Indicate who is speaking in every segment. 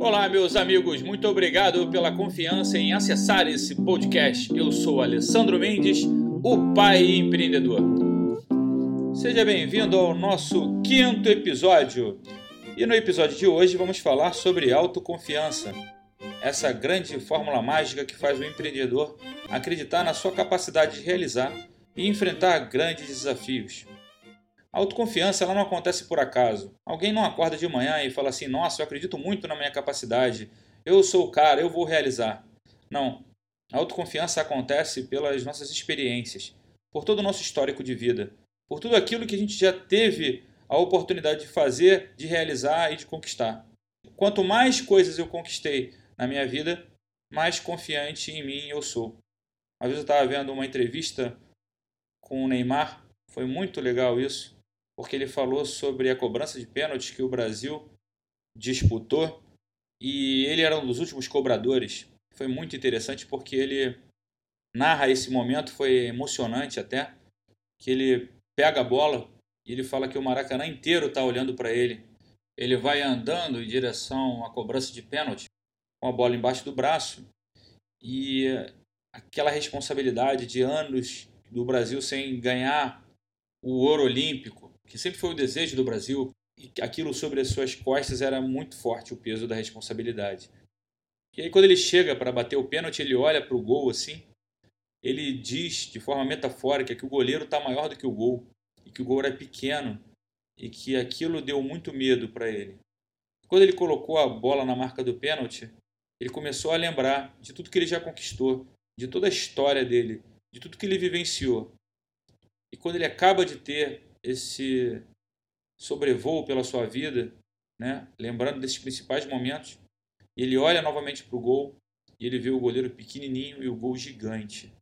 Speaker 1: Olá, meus amigos, muito obrigado pela confiança em acessar esse podcast. Eu sou Alessandro Mendes, o pai empreendedor. Seja bem-vindo ao nosso quinto episódio. E no episódio de hoje vamos falar sobre autoconfiança, essa grande fórmula mágica que faz o empreendedor acreditar na sua capacidade de realizar e enfrentar grandes desafios. A autoconfiança ela não acontece por acaso. Alguém não acorda de manhã e fala assim: Nossa, eu acredito muito na minha capacidade, eu sou o cara, eu vou realizar. Não. A autoconfiança acontece pelas nossas experiências, por todo o nosso histórico de vida, por tudo aquilo que a gente já teve a oportunidade de fazer, de realizar e de conquistar. Quanto mais coisas eu conquistei na minha vida, mais confiante em mim eu sou. Às vezes eu estava vendo uma entrevista com o Neymar, foi muito legal isso porque ele falou sobre a cobrança de pênaltis que o Brasil disputou e ele era um dos últimos cobradores. Foi muito interessante porque ele narra esse momento, foi emocionante até, que ele pega a bola e ele fala que o Maracanã inteiro está olhando para ele. Ele vai andando em direção à cobrança de pênalti com a bola embaixo do braço e aquela responsabilidade de anos do Brasil sem ganhar o ouro olímpico, que sempre foi o desejo do Brasil, e aquilo sobre as suas costas era muito forte, o peso da responsabilidade. E aí, quando ele chega para bater o pênalti, ele olha para o gol assim, ele diz de forma metafórica que o goleiro está maior do que o gol, e que o gol era pequeno, e que aquilo deu muito medo para ele. Quando ele colocou a bola na marca do pênalti, ele começou a lembrar de tudo que ele já conquistou, de toda a história dele, de tudo que ele vivenciou. E quando ele acaba de ter esse sobrevoo pela sua vida, né? lembrando desses principais momentos, ele olha novamente para o gol e ele vê o goleiro pequenininho e o gol gigante.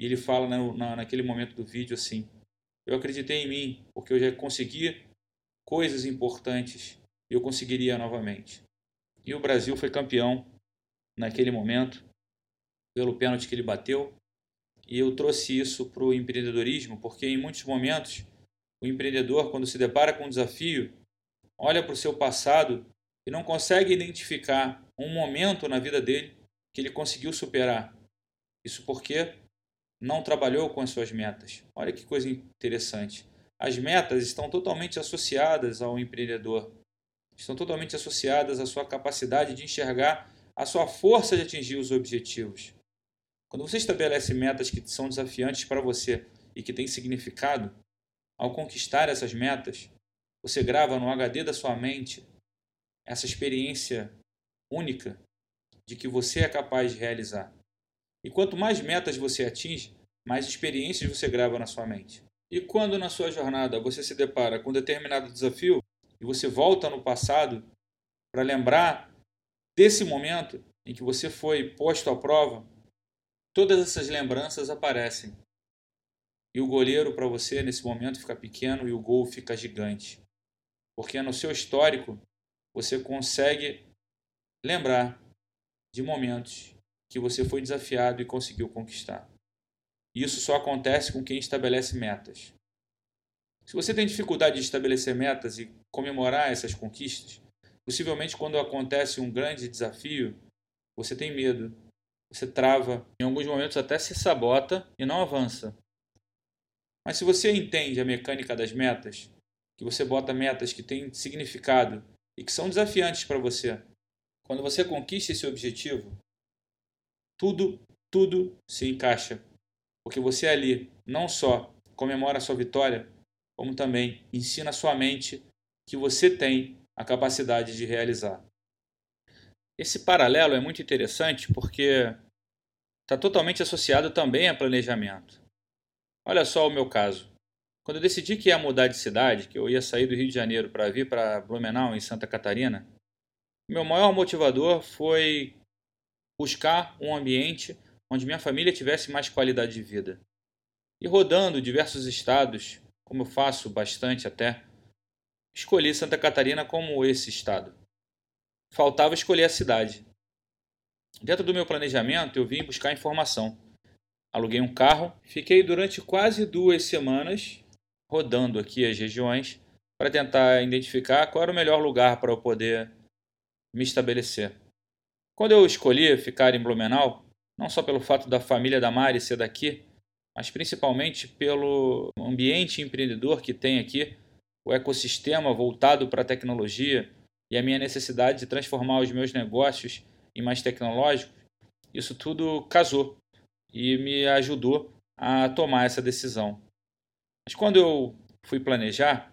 Speaker 1: E ele fala na, na, naquele momento do vídeo assim: Eu acreditei em mim, porque eu já consegui coisas importantes e eu conseguiria novamente. E o Brasil foi campeão naquele momento, pelo pênalti que ele bateu, e eu trouxe isso para o empreendedorismo, porque em muitos momentos o empreendedor, quando se depara com um desafio, olha para o seu passado e não consegue identificar um momento na vida dele que ele conseguiu superar. Isso porque não trabalhou com as suas metas. Olha que coisa interessante. As metas estão totalmente associadas ao empreendedor, estão totalmente associadas à sua capacidade de enxergar a sua força de atingir os objetivos. Quando você estabelece metas que são desafiantes para você e que têm significado, ao conquistar essas metas, você grava no HD da sua mente essa experiência única de que você é capaz de realizar. E quanto mais metas você atinge, mais experiências você grava na sua mente. E quando na sua jornada você se depara com determinado desafio e você volta no passado para lembrar desse momento em que você foi posto à prova, todas essas lembranças aparecem. E o goleiro para você nesse momento fica pequeno e o gol fica gigante. Porque no seu histórico você consegue lembrar de momentos que você foi desafiado e conseguiu conquistar. Isso só acontece com quem estabelece metas. Se você tem dificuldade de estabelecer metas e comemorar essas conquistas, possivelmente quando acontece um grande desafio, você tem medo você trava, em alguns momentos até se sabota e não avança. Mas se você entende a mecânica das metas, que você bota metas que têm significado e que são desafiantes para você, quando você conquista esse objetivo, tudo, tudo se encaixa. Porque você ali não só comemora a sua vitória, como também ensina a sua mente que você tem a capacidade de realizar. Esse paralelo é muito interessante porque está totalmente associado também a planejamento. Olha só o meu caso. Quando eu decidi que ia mudar de cidade, que eu ia sair do Rio de Janeiro para vir para Blumenau, em Santa Catarina, meu maior motivador foi buscar um ambiente onde minha família tivesse mais qualidade de vida. E rodando diversos estados, como eu faço bastante até, escolhi Santa Catarina como esse estado faltava escolher a cidade. Dentro do meu planejamento, eu vim buscar informação. Aluguei um carro, fiquei durante quase duas semanas rodando aqui as regiões para tentar identificar qual era o melhor lugar para eu poder me estabelecer. Quando eu escolhi ficar em Blumenau, não só pelo fato da família da Mari ser daqui, mas principalmente pelo ambiente empreendedor que tem aqui, o ecossistema voltado para a tecnologia e a minha necessidade de transformar os meus negócios em mais tecnológicos, isso tudo casou e me ajudou a tomar essa decisão. Mas quando eu fui planejar,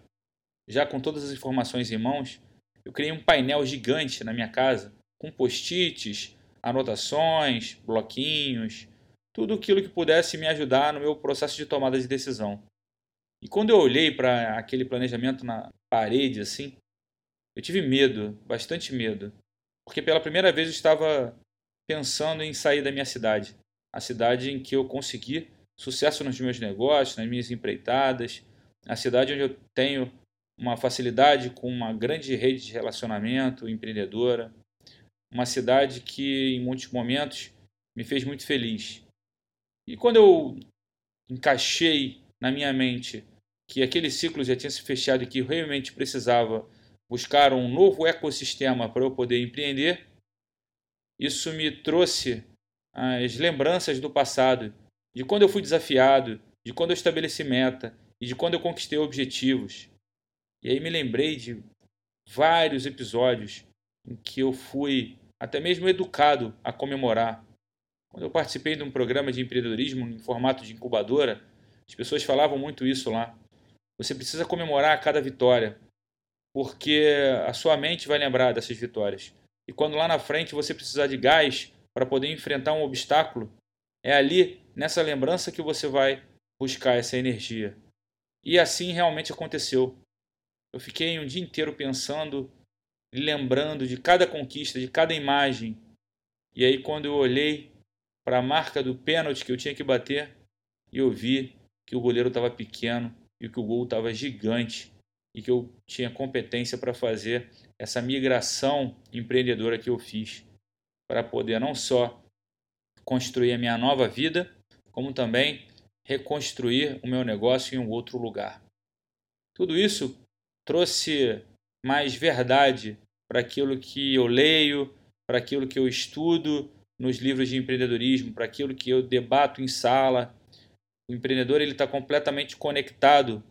Speaker 1: já com todas as informações em mãos, eu criei um painel gigante na minha casa, com post-its, anotações, bloquinhos, tudo aquilo que pudesse me ajudar no meu processo de tomada de decisão. E quando eu olhei para aquele planejamento na parede assim, eu tive medo, bastante medo, porque pela primeira vez eu estava pensando em sair da minha cidade, a cidade em que eu consegui sucesso nos meus negócios, nas minhas empreitadas, a cidade onde eu tenho uma facilidade com uma grande rede de relacionamento empreendedora, uma cidade que em muitos momentos me fez muito feliz. E quando eu encaixei na minha mente que aquele ciclo já tinha se fechado e que eu realmente precisava buscar um novo ecossistema para eu poder empreender, isso me trouxe as lembranças do passado, de quando eu fui desafiado, de quando eu estabeleci meta e de quando eu conquistei objetivos. E aí me lembrei de vários episódios em que eu fui até mesmo educado a comemorar. Quando eu participei de um programa de empreendedorismo em formato de incubadora, as pessoas falavam muito isso lá. Você precisa comemorar cada vitória, porque a sua mente vai lembrar dessas vitórias. E quando lá na frente você precisar de gás para poder enfrentar um obstáculo, é ali, nessa lembrança, que você vai buscar essa energia. E assim realmente aconteceu. Eu fiquei um dia inteiro pensando lembrando de cada conquista, de cada imagem. E aí, quando eu olhei para a marca do pênalti que eu tinha que bater, eu vi que o goleiro estava pequeno e que o gol estava gigante e que eu tinha competência para fazer essa migração empreendedora que eu fiz para poder não só construir a minha nova vida, como também reconstruir o meu negócio em um outro lugar. Tudo isso trouxe mais verdade para aquilo que eu leio, para aquilo que eu estudo nos livros de empreendedorismo, para aquilo que eu debato em sala. O empreendedor ele está completamente conectado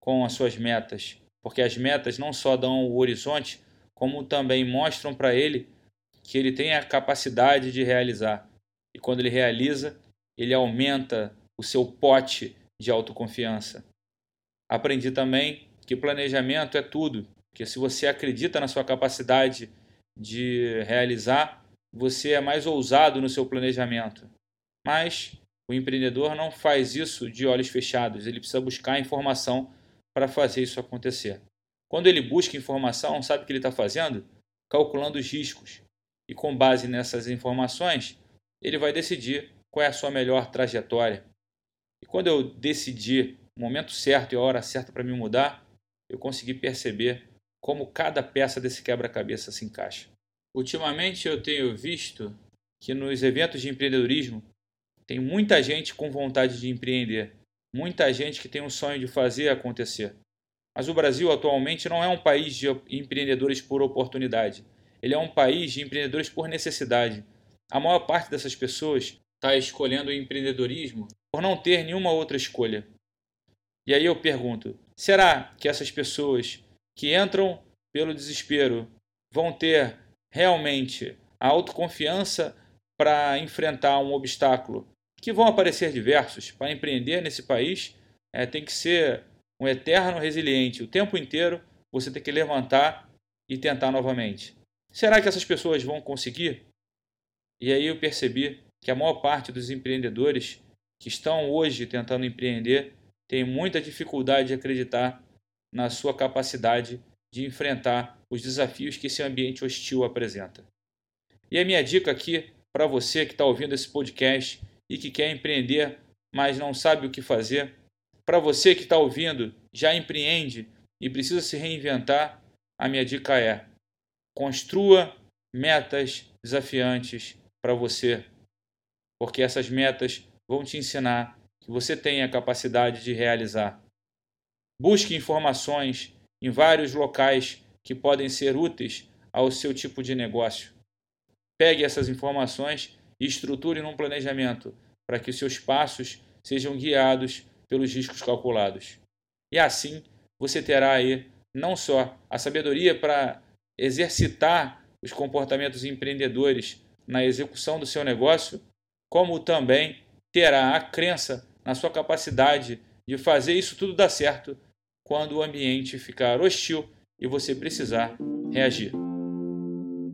Speaker 1: com as suas metas, porque as metas não só dão o horizonte, como também mostram para ele que ele tem a capacidade de realizar. E quando ele realiza, ele aumenta o seu pote de autoconfiança. Aprendi também que planejamento é tudo, que se você acredita na sua capacidade de realizar, você é mais ousado no seu planejamento. Mas o empreendedor não faz isso de olhos fechados, ele precisa buscar informação para fazer isso acontecer. Quando ele busca informação, sabe o que ele está fazendo? Calculando os riscos. E com base nessas informações, ele vai decidir qual é a sua melhor trajetória. E quando eu decidi o momento certo e a hora certa para me mudar, eu consegui perceber como cada peça desse quebra-cabeça se encaixa. Ultimamente eu tenho visto que nos eventos de empreendedorismo tem muita gente com vontade de empreender, muita gente que tem um sonho de fazer acontecer. Mas o Brasil atualmente não é um país de empreendedores por oportunidade. Ele é um país de empreendedores por necessidade. A maior parte dessas pessoas está escolhendo o empreendedorismo por não ter nenhuma outra escolha. E aí eu pergunto: será que essas pessoas que entram pelo desespero vão ter realmente a autoconfiança para enfrentar um obstáculo? Que vão aparecer diversos. Para empreender nesse país, é, tem que ser um eterno resiliente. O tempo inteiro você tem que levantar e tentar novamente. Será que essas pessoas vão conseguir? E aí eu percebi que a maior parte dos empreendedores que estão hoje tentando empreender tem muita dificuldade de acreditar na sua capacidade de enfrentar os desafios que esse ambiente hostil apresenta. E a minha dica aqui para você que está ouvindo esse podcast e que quer empreender, mas não sabe o que fazer, para você que está ouvindo, já empreende e precisa se reinventar, a minha dica é: construa metas desafiantes para você, porque essas metas vão te ensinar que você tem a capacidade de realizar. Busque informações em vários locais que podem ser úteis ao seu tipo de negócio. Pegue essas informações e estruture num planejamento para que os seus passos sejam guiados pelos riscos calculados. E assim você terá aí não só a sabedoria para exercitar os comportamentos empreendedores na execução do seu negócio, como também terá a crença na sua capacidade de fazer isso tudo dar certo quando o ambiente ficar hostil e você precisar reagir.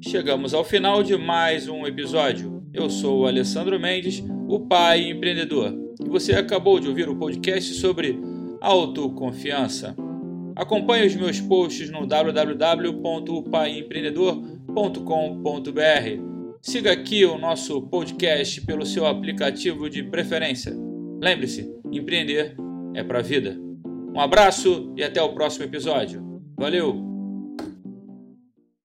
Speaker 1: Chegamos ao final de mais um episódio. Eu sou o Alessandro Mendes, o pai empreendedor, e você acabou de ouvir o podcast sobre autoconfiança. Acompanhe os meus posts no www.paiempreendedor.com.br. Siga aqui o nosso podcast pelo seu aplicativo de preferência. Lembre-se, empreender é para a vida. Um abraço e até o próximo episódio. Valeu!